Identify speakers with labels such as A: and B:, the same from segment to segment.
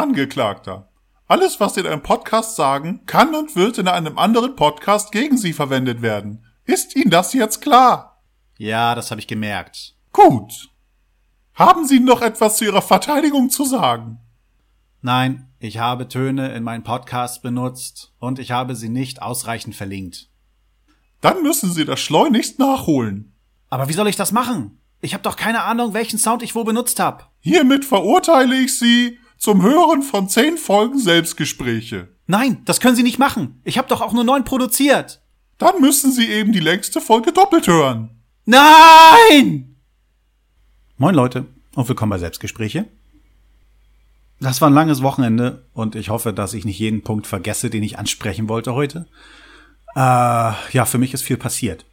A: Angeklagter. Alles, was Sie in einem Podcast sagen, kann und wird in einem anderen Podcast gegen Sie verwendet werden. Ist Ihnen das jetzt klar?
B: Ja, das habe ich gemerkt.
A: Gut. Haben Sie noch etwas zu Ihrer Verteidigung zu sagen?
B: Nein, ich habe Töne in meinen Podcast benutzt und ich habe sie nicht ausreichend verlinkt.
A: Dann müssen Sie das schleunigst nachholen.
B: Aber wie soll ich das machen? Ich habe doch keine Ahnung, welchen Sound ich wo benutzt habe.
A: Hiermit verurteile ich Sie zum Hören von zehn Folgen Selbstgespräche.
B: Nein, das können Sie nicht machen. Ich habe doch auch nur neun produziert.
A: Dann müssen Sie eben die längste Folge doppelt hören.
B: Nein! Moin Leute und willkommen bei Selbstgespräche. Das war ein langes Wochenende und ich hoffe, dass ich nicht jeden Punkt vergesse, den ich ansprechen wollte heute. Äh, ja, für mich ist viel passiert.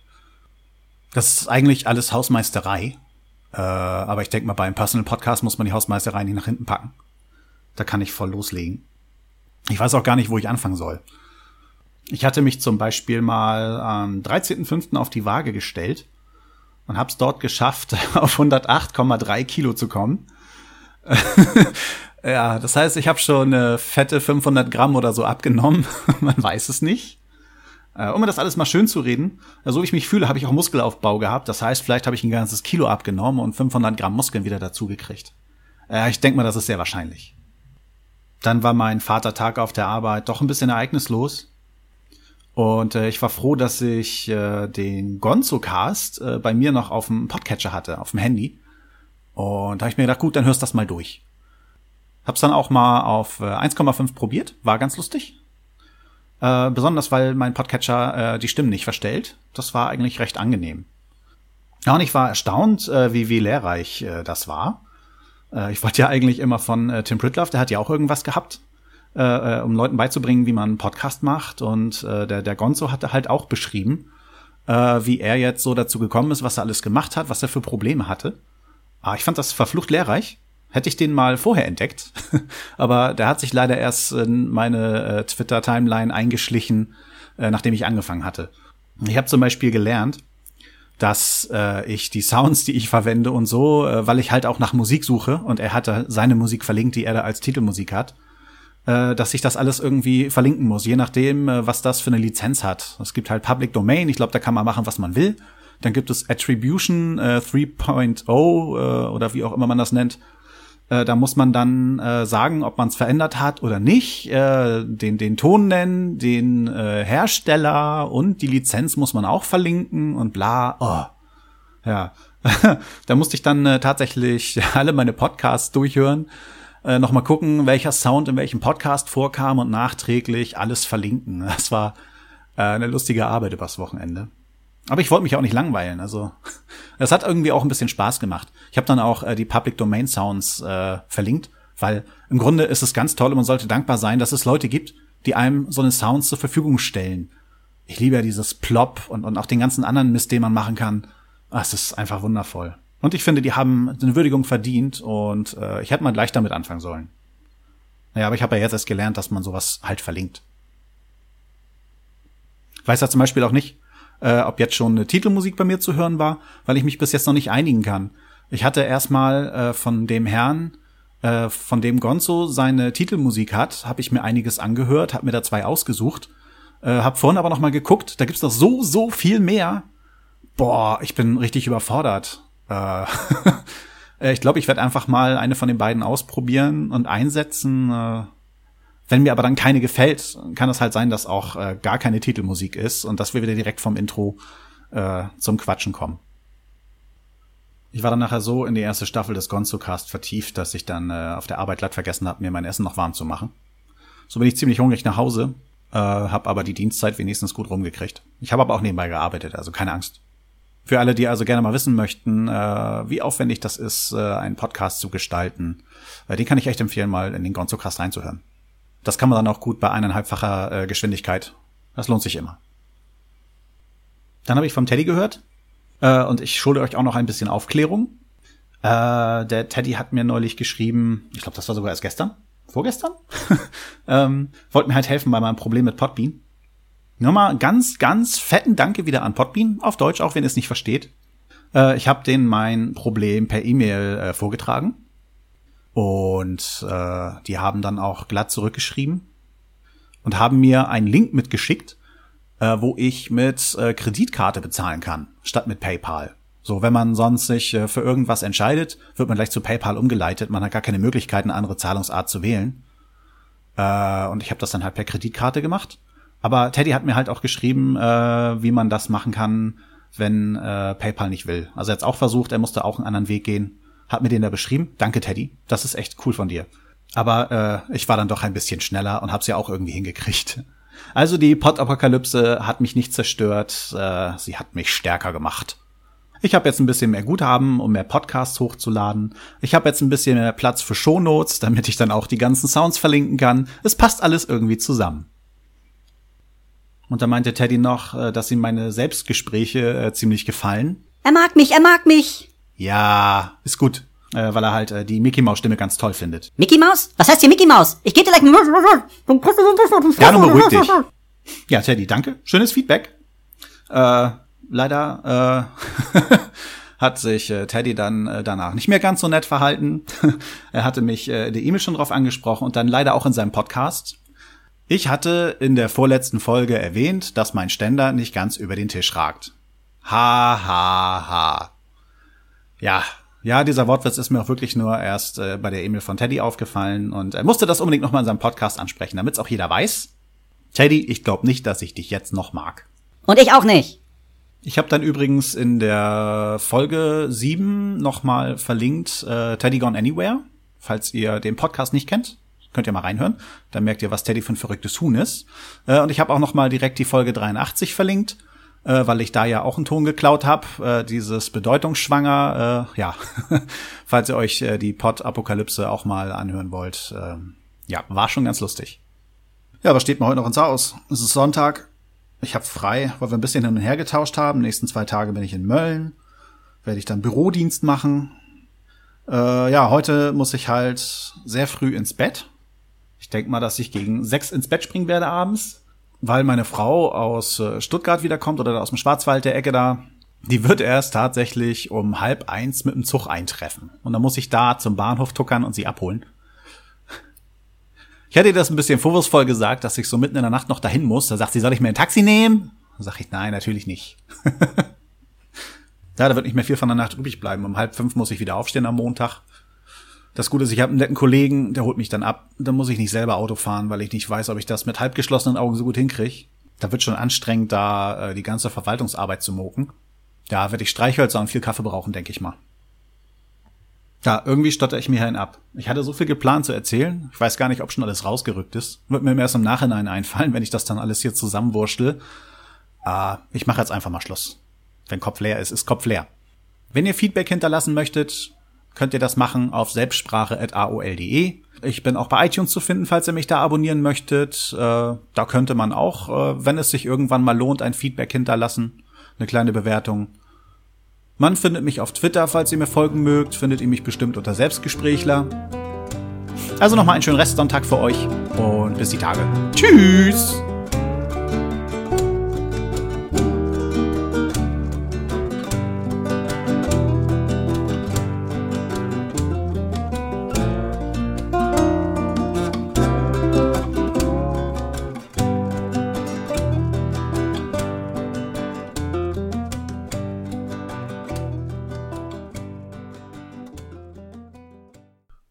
B: Das ist eigentlich alles Hausmeisterei. Äh, aber ich denke mal, beim Personal Podcast muss man die Hausmeisterei nicht nach hinten packen. Da kann ich voll loslegen. Ich weiß auch gar nicht, wo ich anfangen soll. Ich hatte mich zum Beispiel mal am 13.05. auf die Waage gestellt und habe es dort geschafft, auf 108,3 Kilo zu kommen. Ja, das heißt, ich habe schon eine fette 500 Gramm oder so abgenommen. Man weiß es nicht. Äh, um mir das alles mal schön zu reden, äh, so wie ich mich fühle, habe ich auch Muskelaufbau gehabt. Das heißt, vielleicht habe ich ein ganzes Kilo abgenommen und 500 Gramm Muskeln wieder dazugekriegt. Äh, ich denke mal, das ist sehr wahrscheinlich. Dann war mein Vatertag auf der Arbeit doch ein bisschen ereignislos. Und äh, ich war froh, dass ich äh, den Gonzo-Cast äh, bei mir noch auf dem Podcatcher hatte, auf dem Handy. Und da habe ich mir gedacht, gut, dann hörst du das mal durch. Hab's dann auch mal auf 1,5 äh, probiert, war ganz lustig. Äh, besonders weil mein Podcatcher äh, die Stimmen nicht verstellt. Das war eigentlich recht angenehm. Ja, und ich war erstaunt, äh, wie, wie lehrreich äh, das war. Äh, ich wollte ja eigentlich immer von äh, Tim Pritloff, der hat ja auch irgendwas gehabt, äh, äh, um Leuten beizubringen, wie man einen Podcast macht. Und äh, der, der Gonzo hatte halt auch beschrieben, äh, wie er jetzt so dazu gekommen ist, was er alles gemacht hat, was er für Probleme hatte. Ah, ich fand das verflucht lehrreich. Hätte ich den mal vorher entdeckt, aber der hat sich leider erst in meine äh, Twitter-Timeline eingeschlichen, äh, nachdem ich angefangen hatte. Ich habe zum Beispiel gelernt, dass äh, ich die Sounds, die ich verwende und so, äh, weil ich halt auch nach Musik suche und er hatte seine Musik verlinkt, die er da als Titelmusik hat, äh, dass ich das alles irgendwie verlinken muss, je nachdem, äh, was das für eine Lizenz hat. Es gibt halt Public Domain, ich glaube, da kann man machen, was man will. Dann gibt es Attribution äh, 3.0 äh, oder wie auch immer man das nennt. Äh, da muss man dann äh, sagen, ob man es verändert hat oder nicht, äh, den, den Ton nennen, den äh, Hersteller und die Lizenz muss man auch verlinken und bla. Oh. Ja, da musste ich dann äh, tatsächlich alle meine Podcasts durchhören, äh, nochmal gucken, welcher Sound in welchem Podcast vorkam und nachträglich alles verlinken. Das war äh, eine lustige Arbeit übers Wochenende. Aber ich wollte mich auch nicht langweilen. Also es hat irgendwie auch ein bisschen Spaß gemacht. Ich habe dann auch äh, die Public Domain Sounds äh, verlinkt, weil im Grunde ist es ganz toll und man sollte dankbar sein, dass es Leute gibt, die einem so eine Sounds zur Verfügung stellen. Ich liebe ja dieses Plop und, und auch den ganzen anderen Mist, den man machen kann. Ah, es ist einfach wundervoll. Und ich finde, die haben eine Würdigung verdient und äh, ich hätte mal gleich damit anfangen sollen. Naja, aber ich habe ja jetzt erst gelernt, dass man sowas halt verlinkt. Ich weiß ja zum Beispiel auch nicht, äh, ob jetzt schon eine Titelmusik bei mir zu hören war, weil ich mich bis jetzt noch nicht einigen kann. Ich hatte erstmal äh, von dem Herrn, äh, von dem Gonzo seine Titelmusik hat, habe ich mir einiges angehört, habe mir da zwei ausgesucht, äh, habe vorhin aber noch mal geguckt, da gibt's noch so so viel mehr. Boah, ich bin richtig überfordert. Äh, äh ich glaube, ich werde einfach mal eine von den beiden ausprobieren und einsetzen. Äh, wenn mir aber dann keine gefällt, kann es halt sein, dass auch äh, gar keine Titelmusik ist und dass wir wieder direkt vom Intro äh, zum Quatschen kommen. Ich war dann nachher so in die erste Staffel des Gonzo-Cast vertieft, dass ich dann äh, auf der Arbeit glatt vergessen habe, mir mein Essen noch warm zu machen. So bin ich ziemlich hungrig nach Hause, äh, habe aber die Dienstzeit wenigstens gut rumgekriegt. Ich habe aber auch nebenbei gearbeitet, also keine Angst. Für alle, die also gerne mal wissen möchten, äh, wie aufwendig das ist, äh, einen Podcast zu gestalten, äh, den kann ich echt empfehlen, mal in den Gonzo-Cast reinzuhören. Das kann man dann auch gut bei eineinhalbfacher äh, Geschwindigkeit. Das lohnt sich immer. Dann habe ich vom Teddy gehört äh, und ich schulde euch auch noch ein bisschen Aufklärung. Äh, der Teddy hat mir neulich geschrieben, ich glaube, das war sogar erst gestern, vorgestern, ähm, wollte mir halt helfen bei meinem Problem mit Podbean. Nochmal ganz, ganz fetten Danke wieder an Podbean, auf Deutsch, auch wenn ihr es nicht versteht. Äh, ich habe denen mein Problem per E-Mail äh, vorgetragen Und äh, die haben dann auch glatt zurückgeschrieben und haben mir einen Link mitgeschickt, äh, wo ich mit äh, Kreditkarte bezahlen kann, statt mit PayPal. So, wenn man sonst sich äh, für irgendwas entscheidet, wird man gleich zu PayPal umgeleitet. Man hat gar keine Möglichkeit, eine andere Zahlungsart zu wählen. Äh, und ich habe das dann halt per Kreditkarte gemacht. Aber Teddy hat mir halt auch geschrieben, äh, wie man das machen kann, wenn äh, PayPal nicht will. Also er hat auch versucht, er musste auch einen anderen Weg gehen. Hat mir den da beschrieben. Danke, Teddy. Das ist echt cool von dir. Aber äh, ich war dann doch ein bisschen schneller und hab's ja auch irgendwie hingekriegt. Also die Pod-Apokalypse hat mich nicht zerstört, äh, sie hat mich stärker gemacht. Ich habe jetzt ein bisschen mehr Guthaben, um mehr Podcasts hochzuladen. Ich habe jetzt ein bisschen mehr Platz für Shownotes, damit ich dann auch die ganzen Sounds verlinken kann. Es passt alles irgendwie zusammen. Und da meinte Teddy noch, äh, dass ihm meine Selbstgespräche äh, ziemlich gefallen.
C: Er mag mich, er mag mich.
B: Ja, ist gut, äh, weil er halt äh, die Mickey Maus Stimme ganz toll findet.
C: Mickey Maus? Was heißt hier Mickey Maus? Ich geh dir gleich...
B: Ja, nun beruhig dich. Ja, Teddy, danke. Schönes Feedback. Äh, leider äh, hat sich äh, Teddy dann äh, danach nicht mehr ganz so nett verhalten. er hatte mich äh, der E-Mail schon drauf angesprochen und dann leider auch in seinem Podcast. Ich hatte in der vorletzten Folge erwähnt, dass mein Ständer nicht ganz über den Tisch ragt. Ha, ha, ha. Ja, ja, dieser Wortwitz ist mir auch wirklich nur erst äh, bei der E-Mail von Teddy aufgefallen und er musste das unbedingt nochmal in seinem Podcast ansprechen, damit es auch jeder weiß. Teddy, ich glaube nicht, dass ich dich jetzt noch mag.
C: Und ich auch nicht.
B: Ich habe dann übrigens in der Folge 7 nochmal verlinkt äh, Teddy Gone Anywhere, falls ihr den Podcast nicht kennt. Könnt ihr mal reinhören. Dann merkt ihr, was Teddy für ein verrücktes Huhn ist. Äh, und ich habe auch nochmal direkt die Folge 83 verlinkt äh, weil ich da ja auch einen Ton geklaut habe, äh, dieses Bedeutungsschwanger, äh, ja, falls ihr euch äh, die Pod-Apokalypse auch mal anhören wollt, äh, ja, war schon ganz lustig. Ja, was steht mir heute noch ins Haus? Es ist Sonntag, ich habe frei, weil wir ein bisschen hin und her getauscht haben. Nächsten zwei Tage bin ich in Mölln, werde ich dann Bürodienst machen. Äh, ja, heute muss ich halt sehr früh ins Bett. Ich denke mal, dass ich gegen sechs ins Bett springen werde abends weil meine Frau aus äh, Stuttgart wiederkommt oder aus dem Schwarzwald der Ecke da. Die wird erst tatsächlich um halb eins mit dem Zug eintreffen. Und dann muss ich da zum Bahnhof tuckern und sie abholen. Ich hatte ihr das ein bisschen vorwurfsvoll gesagt, dass ich so mitten in der Nacht noch dahin muss. Da sagt sie, soll ich mir ein Taxi nehmen? Da sag ich, nein, natürlich nicht. ja, da wird nicht mehr viel von der Nacht übrig bleiben. Um halb fünf muss ich wieder aufstehen am Montag. Das Gute ist, ich habe einen netten Kollegen, der holt mich dann ab. Dann muss ich nicht selber Auto fahren, weil ich nicht weiß, ob ich das mit halb geschlossenen Augen so gut hinkriege. Da wird schon anstrengend, da äh, die ganze Verwaltungsarbeit zu moken. Da werde ich Streichhölzer und viel Kaffee brauchen, denke ich mal. Ja, irgendwie stotter ich mir hin ab. Ich hatte so viel geplant zu erzählen. Ich weiß gar nicht, ob schon alles rausgerückt ist. Wird mir erst im Nachhinein einfallen, wenn ich das dann alles hier zusammenwurschtel. Äh, ich mache jetzt einfach mal Schluss. Wenn Kopf leer ist, ist Kopf leer. Wenn ihr Feedback hinterlassen möchtet, könnt ihr das machen auf selbstsprache.aol.de. Ich bin auch bei iTunes zu finden, falls ihr mich da abonnieren möchtet. Äh, da könnte man auch, äh, wenn es sich irgendwann mal lohnt, ein Feedback hinterlassen. Eine kleine Bewertung. Man findet mich auf Twitter, falls ihr mir folgen mögt. Findet ihr mich bestimmt unter Selbstgesprächler. Also nochmal einen schönen Restsonntag für euch und bis die Tage. Tschüss!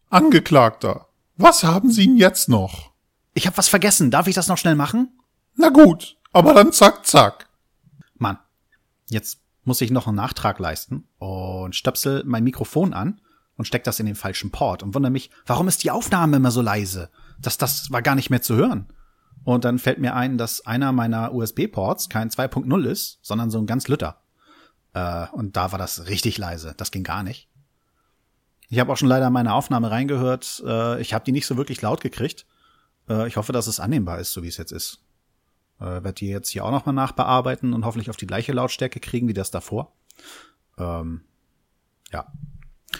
A: Angeklagter, was haben Sie denn jetzt noch?
B: Ich habe was vergessen. Darf ich das noch schnell machen?
A: Na gut, aber dann zack, zack.
B: Mann, jetzt muss ich noch einen Nachtrag leisten und stöpsel mein Mikrofon an und steck das in den falschen Port und wundere mich, warum ist die Aufnahme immer so leise? Das, das war gar nicht mehr zu hören. Und dann fällt mir ein, dass einer meiner USB-Ports kein 2.0 ist, sondern so ein ganz Lütter. Äh, und da war das richtig leise. Das ging gar nicht. Ich habe auch schon leider meine Aufnahme reingehört. Äh, ich habe die nicht so wirklich laut gekriegt. Äh, ich hoffe, dass es annehmbar ist, so wie es jetzt ist. Äh, werde die jetzt hier auch nochmal nachbearbeiten und hoffentlich auf die gleiche Lautstärke kriegen wie das davor. Ähm, ja.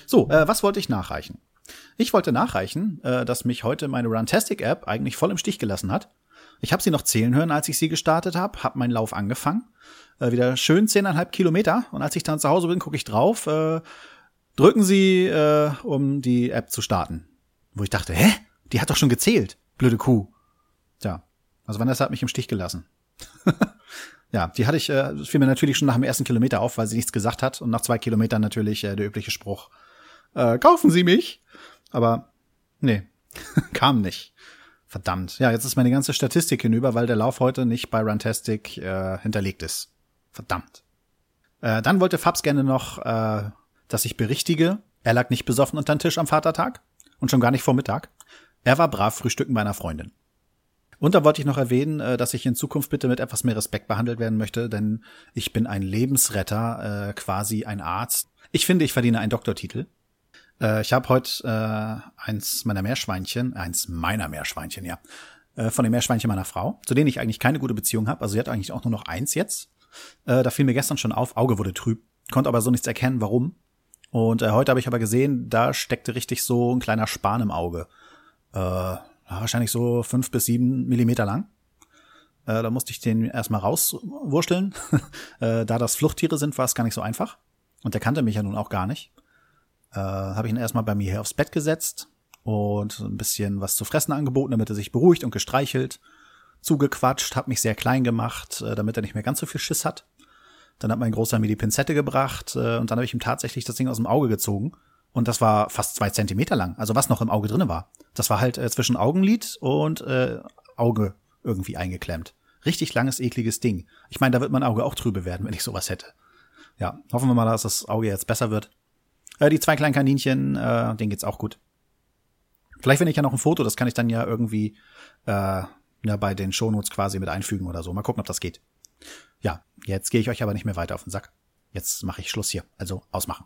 B: So, äh, was wollte ich nachreichen? Ich wollte nachreichen, äh, dass mich heute meine Runtastic-App eigentlich voll im Stich gelassen hat. Ich habe sie noch zählen hören, als ich sie gestartet habe, habe meinen Lauf angefangen. Äh, wieder schön zehneinhalb Kilometer. Und als ich dann zu Hause bin, gucke ich drauf. Äh, drücken Sie, äh, um die App zu starten. Wo ich dachte, hä? Die hat doch schon gezählt. Blöde Kuh. Tja, also Vanessa hat mich im Stich gelassen. ja, die hatte ich, äh, fiel mir natürlich schon nach dem ersten Kilometer auf, weil sie nichts gesagt hat. Und nach zwei Kilometern natürlich äh, der übliche Spruch, äh, kaufen Sie mich? Aber nee, kam nicht. Verdammt. Ja, jetzt ist meine ganze Statistik hinüber, weil der Lauf heute nicht bei Runtastic äh, hinterlegt ist. Verdammt. Äh, dann wollte Fabs gerne noch, äh, dass ich berichtige, er lag nicht besoffen unter den Tisch am Vatertag und schon gar nicht vor Mittag. Er war brav frühstücken bei einer Freundin. Und da wollte ich noch erwähnen, äh, dass ich in Zukunft bitte mit etwas mehr Respekt behandelt werden möchte, denn ich bin ein Lebensretter, äh, quasi ein Arzt. Ich finde, ich verdiene einen Doktortitel. Äh, ich habe heute äh, eins meiner Meerschweinchen, eins meiner Meerschweinchen, ja, äh, von den Meerschweinchen meiner Frau, zu denen ich eigentlich keine gute Beziehung habe. Also sie hat eigentlich auch nur noch eins jetzt. Da fiel mir gestern schon auf, Auge wurde trüb, konnte aber so nichts erkennen, warum. Und äh, heute habe ich aber gesehen, da steckte richtig so ein kleiner Span im Auge. Äh, wahrscheinlich so fünf bis sieben Millimeter lang. Äh, da musste ich den erstmal rauswurschteln. äh, da das Fluchttiere sind, war es gar nicht so einfach. Und der kannte mich ja nun auch gar nicht. Äh, habe ich ihn erstmal bei mir hier aufs Bett gesetzt und ein bisschen was zu fressen angeboten, damit er sich beruhigt und gestreichelt, zugequatscht, hat mich sehr klein gemacht, äh, damit er nicht mehr ganz so viel Schiss hat. Dann hat mein Großer mir die Pinzette gebracht äh, und dann habe ich ihm tatsächlich das Ding aus dem Auge gezogen. Und das war fast zwei Zentimeter lang, also was noch im Auge drinne war. Das war halt äh, zwischen Augenlid und äh, Auge irgendwie eingeklemmt. Richtig langes, ekliges Ding. Ich meine, da wird mein Auge auch trübe werden, wenn ich sowas hätte. Ja, hoffen wir mal, dass das Auge jetzt besser wird. Äh, die zwei kleinen Kaninchen, äh, denen geht's auch gut. Vielleicht wenn ich ja noch ein Foto, das kann ich dann ja irgendwie äh, ja, bei den Shownotes quasi mit einfügen oder so. Mal gucken, ob das geht. Ja, jetzt gehe ich euch aber nicht mehr weiter auf den Sack. Jetzt mache ich Schluss hier. Also ausmachen.